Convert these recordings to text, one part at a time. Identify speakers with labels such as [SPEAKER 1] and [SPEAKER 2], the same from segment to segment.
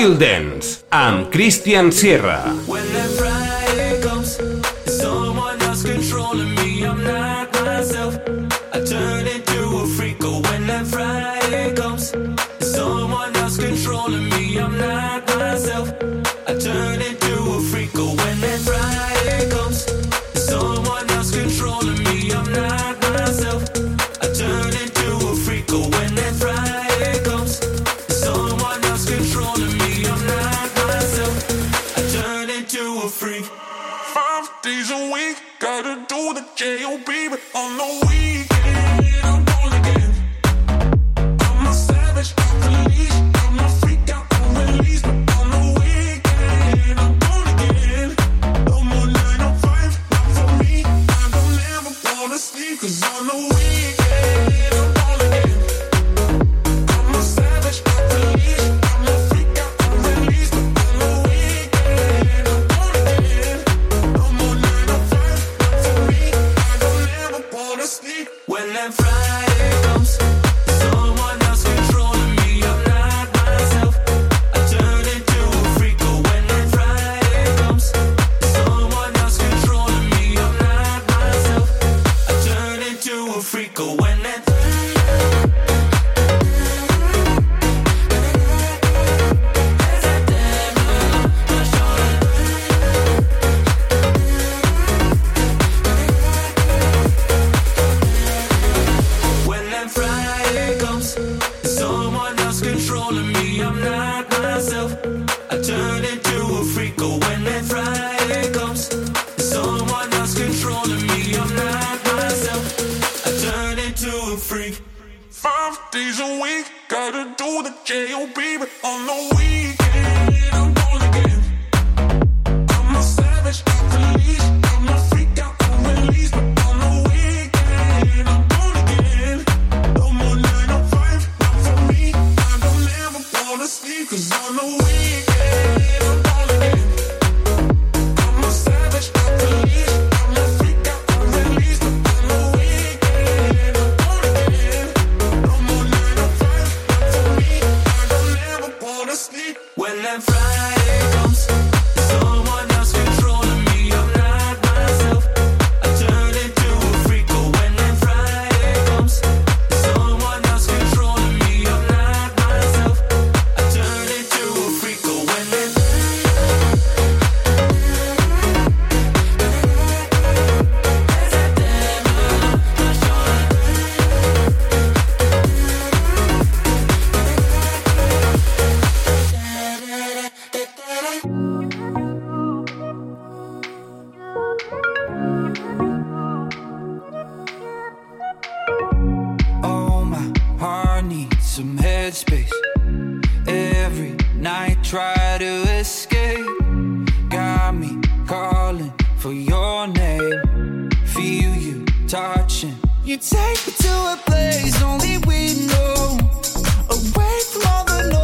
[SPEAKER 1] Styl Dance amb Christian Sierra.
[SPEAKER 2] feel you touching. You take me to a place only we know, away from all the noise.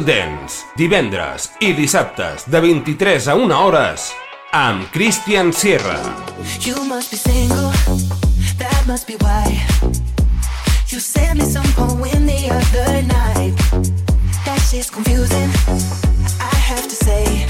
[SPEAKER 3] Chill Dance, divendres i dissabtes de 23 a 1 hores amb Christian Sierra.
[SPEAKER 4] You must be single, that must be why. You sent me some poem the other night. That shit's confusing, I have to say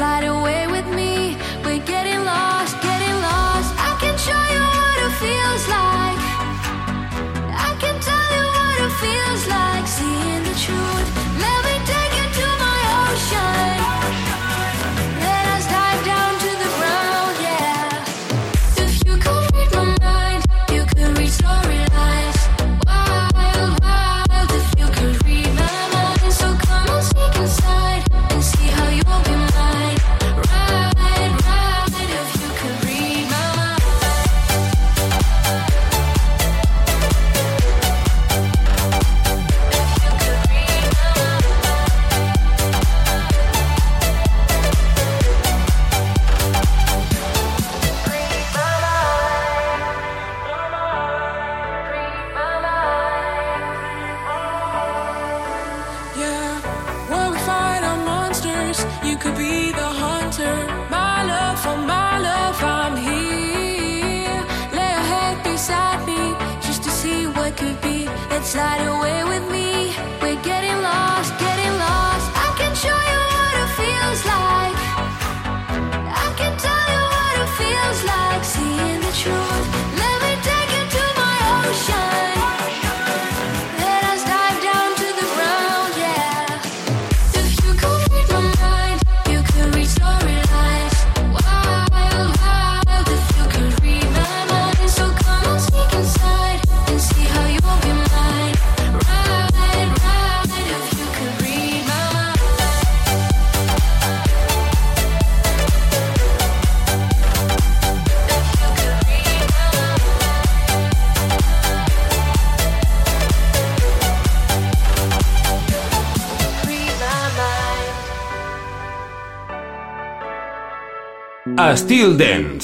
[SPEAKER 5] slide
[SPEAKER 6] Till then.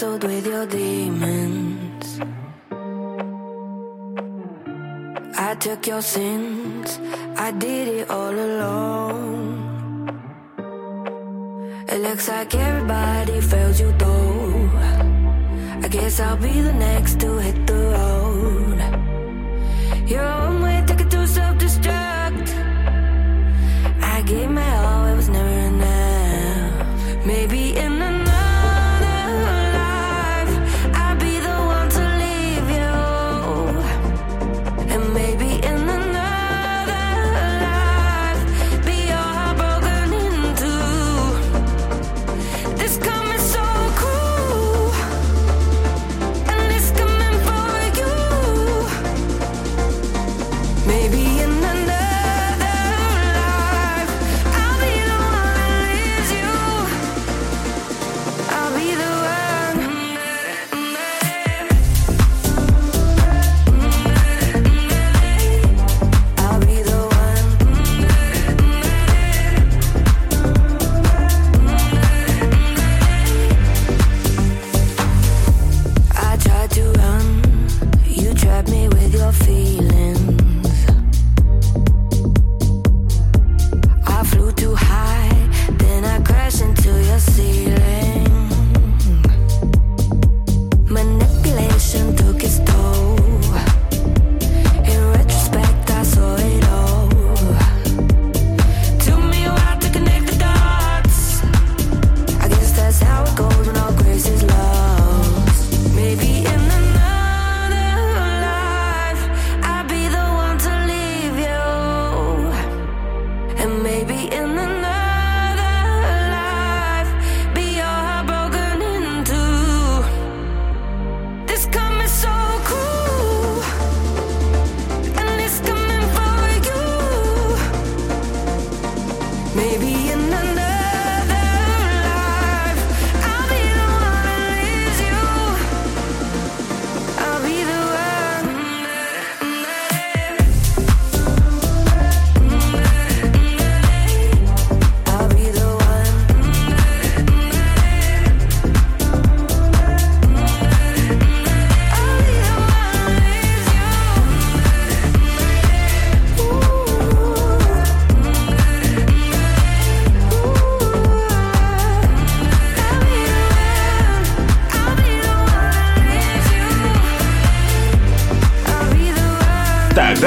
[SPEAKER 6] wrestled with your demons. I took your sins, I did it all alone. It looks like everybody fails you though. I guess I'll be the next to hit the road. Your own way, take it to self destruct. I gave my all.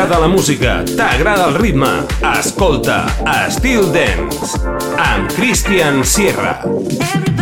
[SPEAKER 7] t'agrada la música, t'agrada el ritme, escolta Estil Dance amb Christian Sierra.
[SPEAKER 6] Everybody.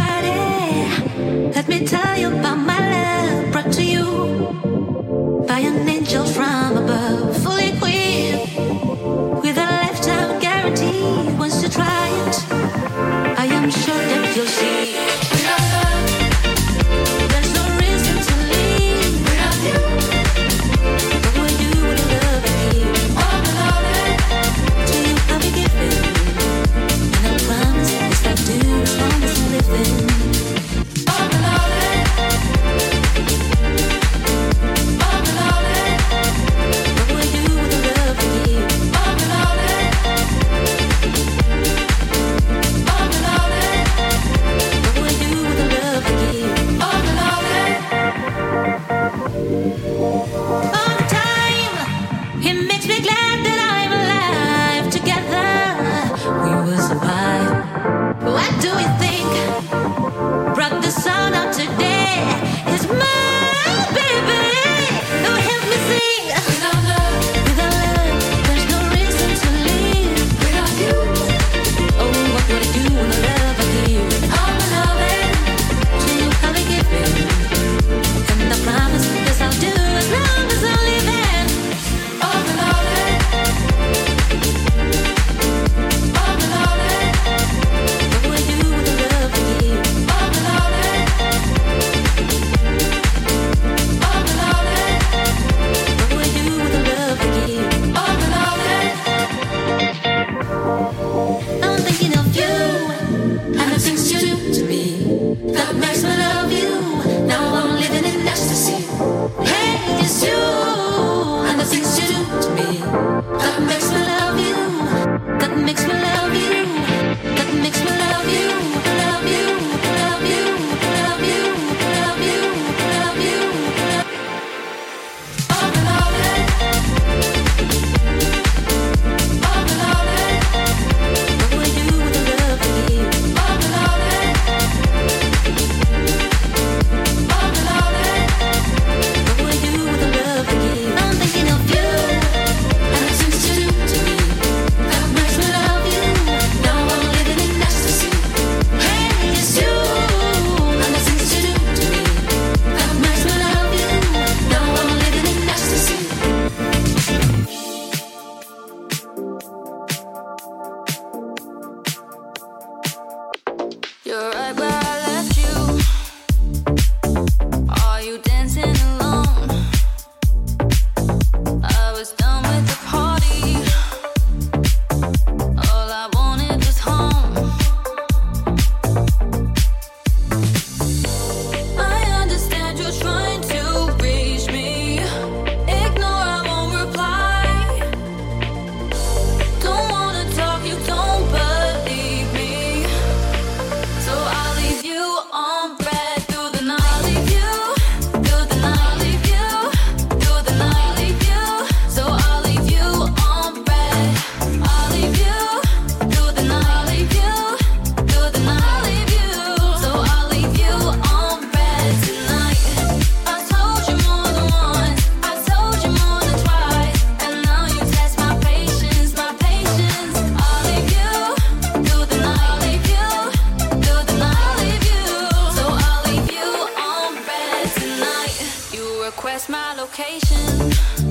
[SPEAKER 6] request my location.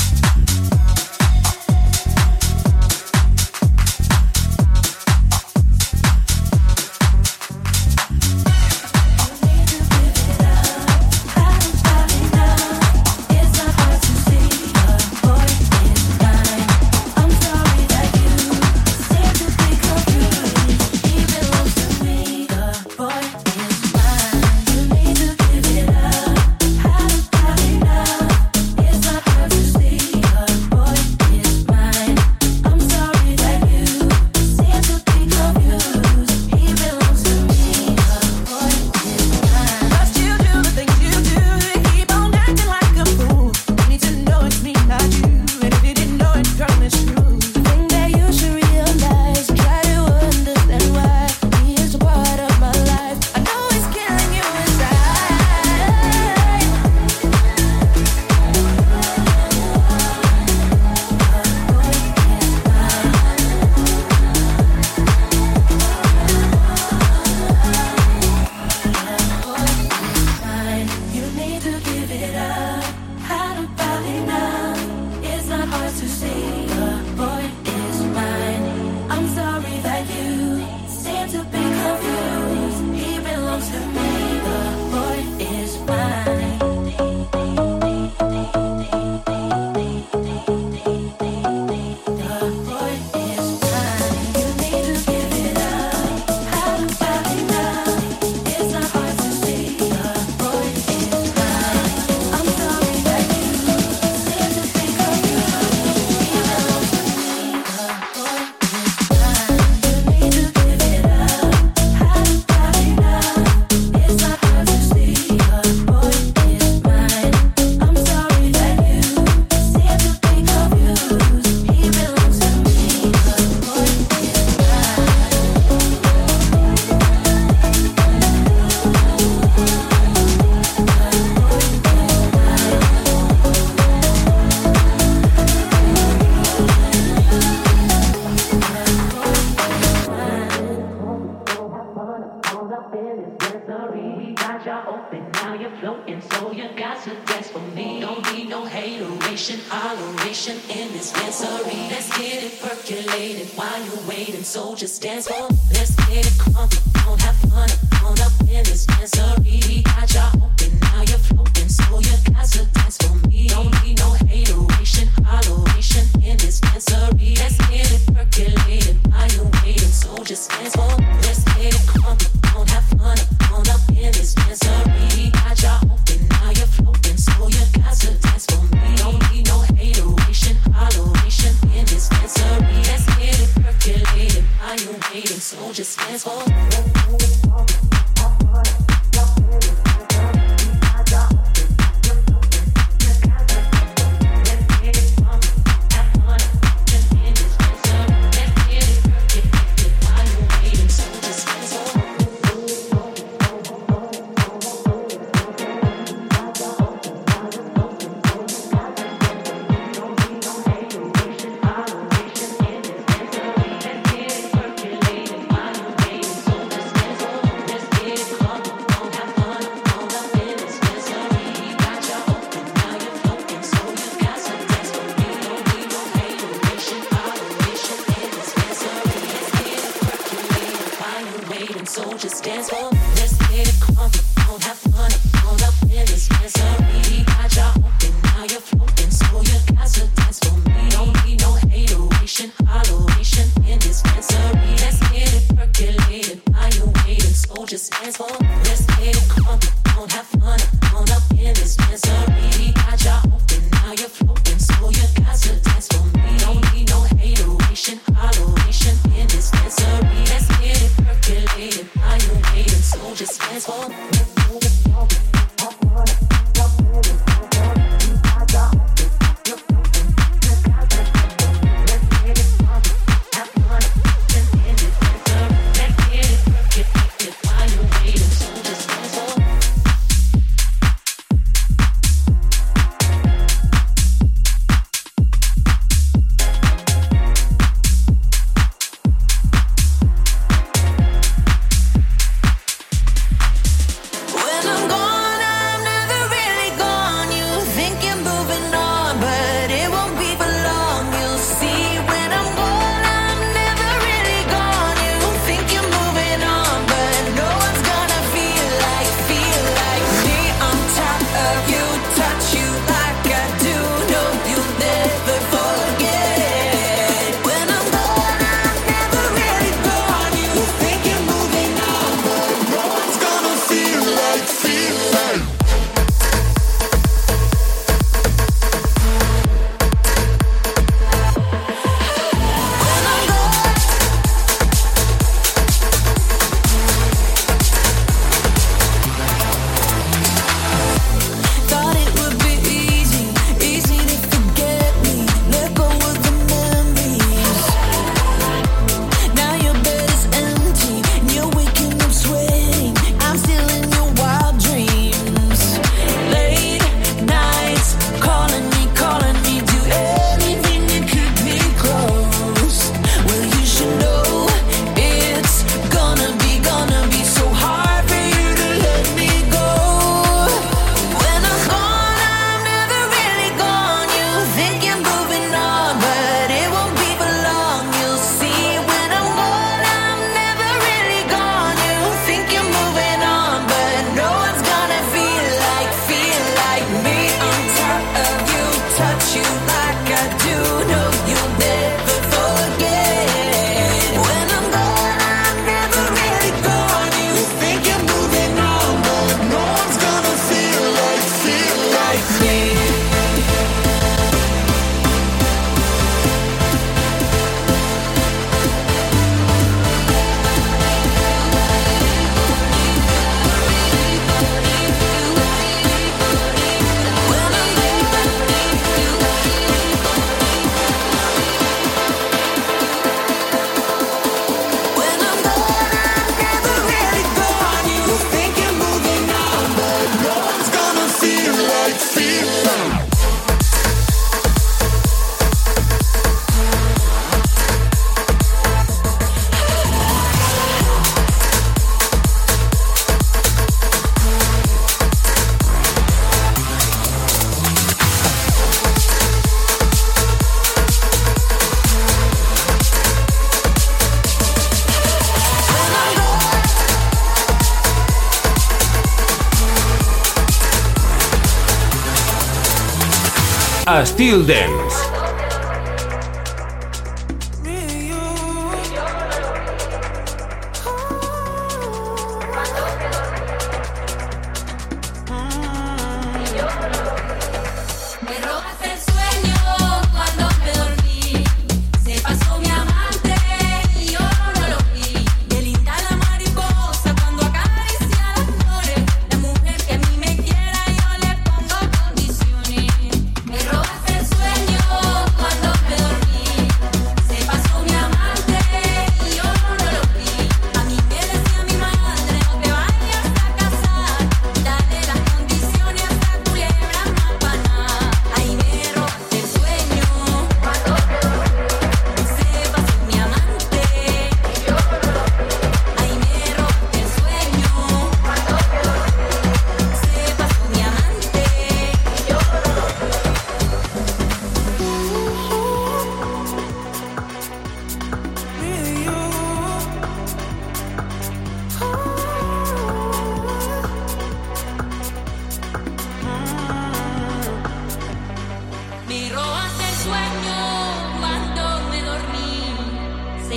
[SPEAKER 5] Till then,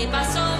[SPEAKER 5] pasó.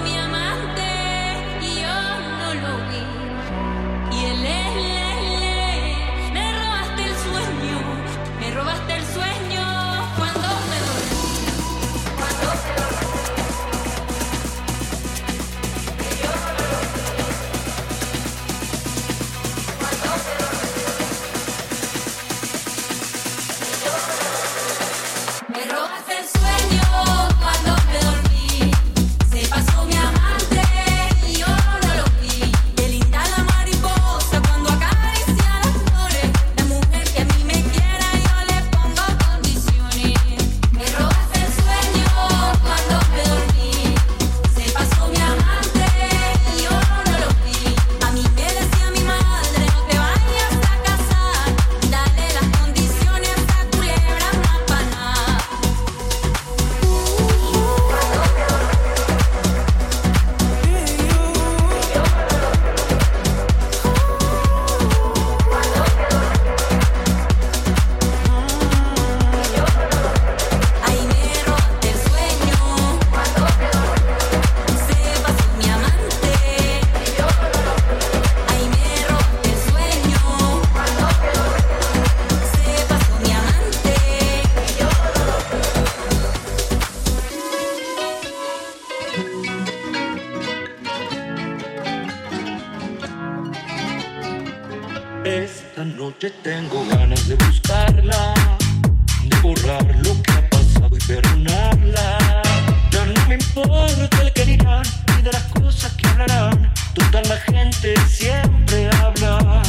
[SPEAKER 8] siempre habla.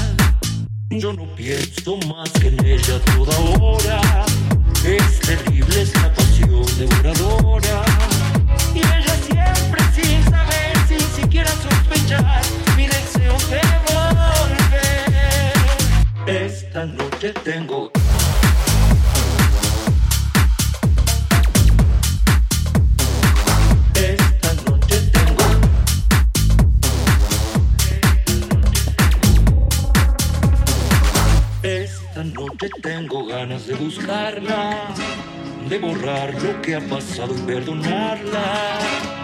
[SPEAKER 8] Yo no pienso más que en ella toda hora. Es terrible esta pasión devoradora. Y ella siempre sin saber, sin siquiera sospechar, mi deseo de volver. Esta noche tengo Te tengo ganas de buscarla, de borrar lo que ha pasado y perdonarla.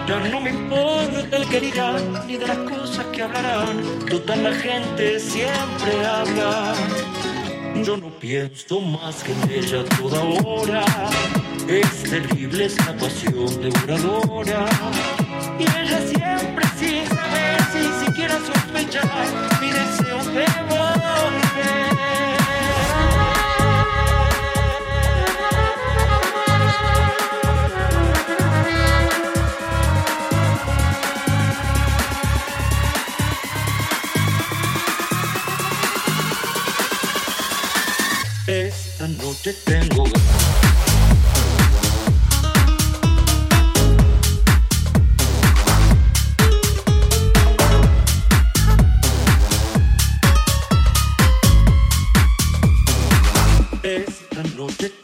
[SPEAKER 8] Ya no me importa el que dirán, ni de las cosas que hablarán. Total, la gente siempre habla. Yo no pienso más que en ella toda hora. Es terrible esa pasión devoradora. Y ella siempre sin saber, sin siquiera sospechar, mi deseo de volar. esta noche tengo ganas. Esta noche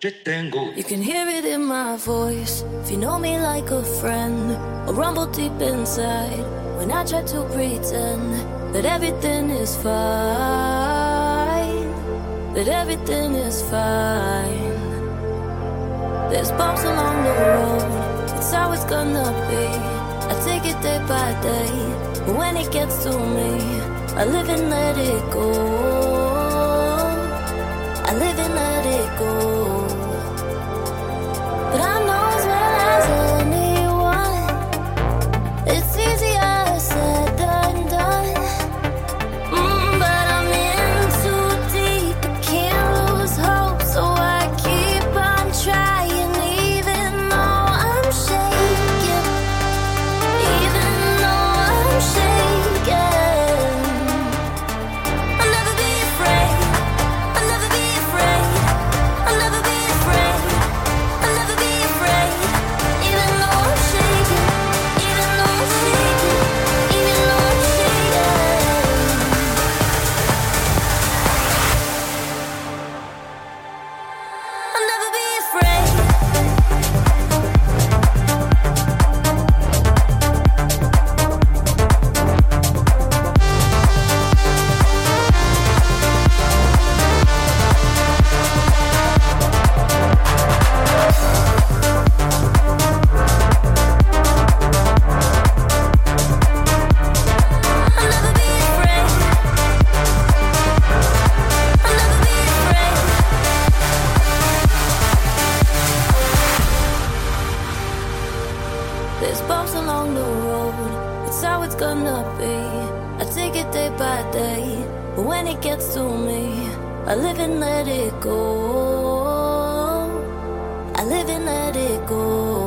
[SPEAKER 8] te tengo.
[SPEAKER 5] You can hear it in my voice if you know me like a friend. a rumble deep inside when I try to pretend that everything is fine. That everything is fine. There's bumps along the road, it's always gonna be. I take it day by day, but when it gets to me, I live and let it go. be. I take it day by day, but when it gets to me, I live and let it go. I live and let it go.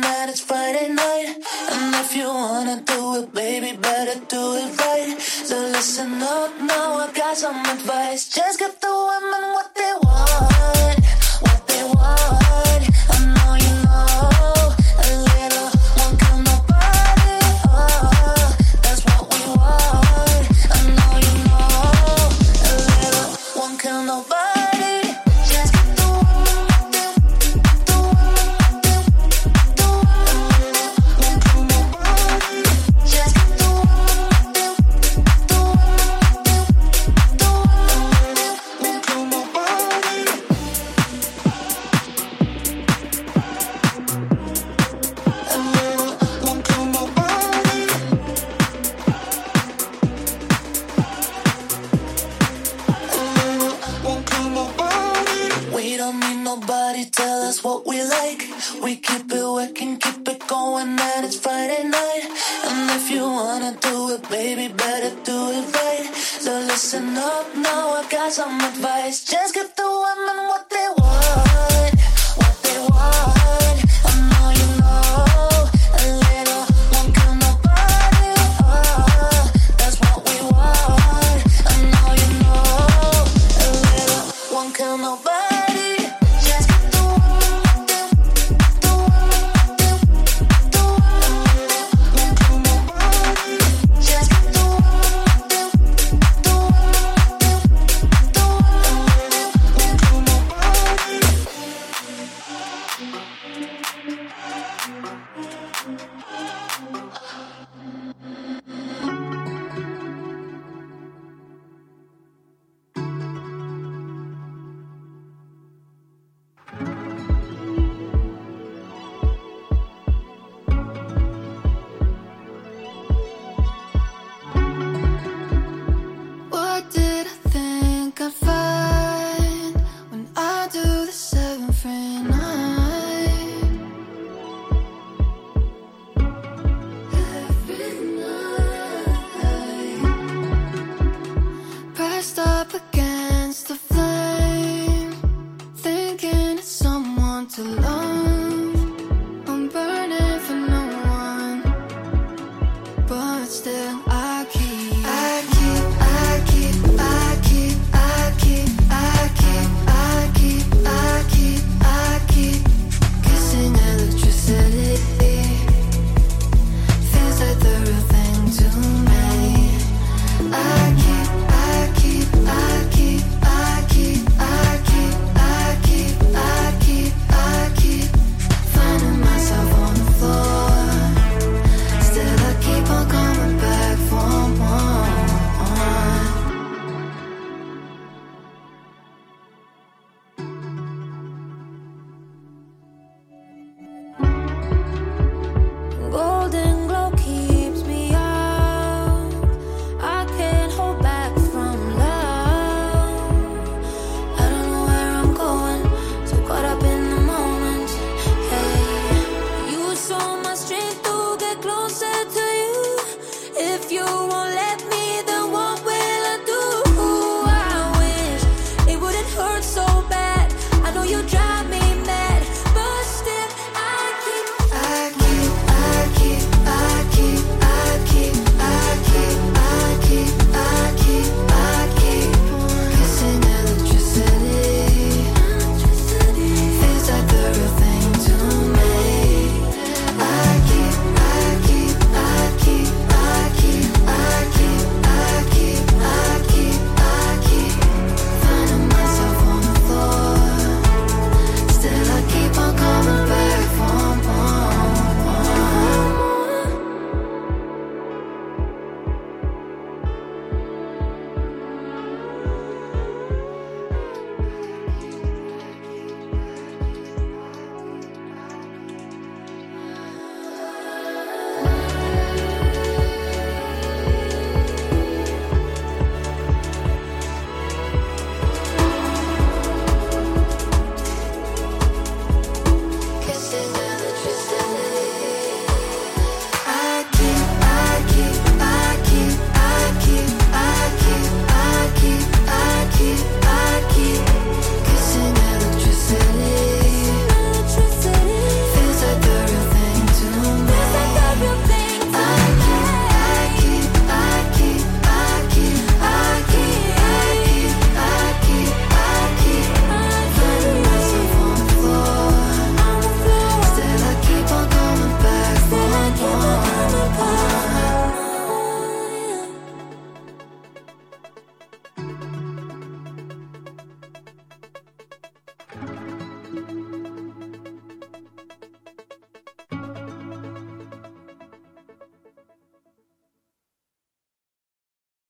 [SPEAKER 9] night, it's Friday night. And if you wanna do it, baby, better do it right. So listen up now, I got some advice. Just get the women what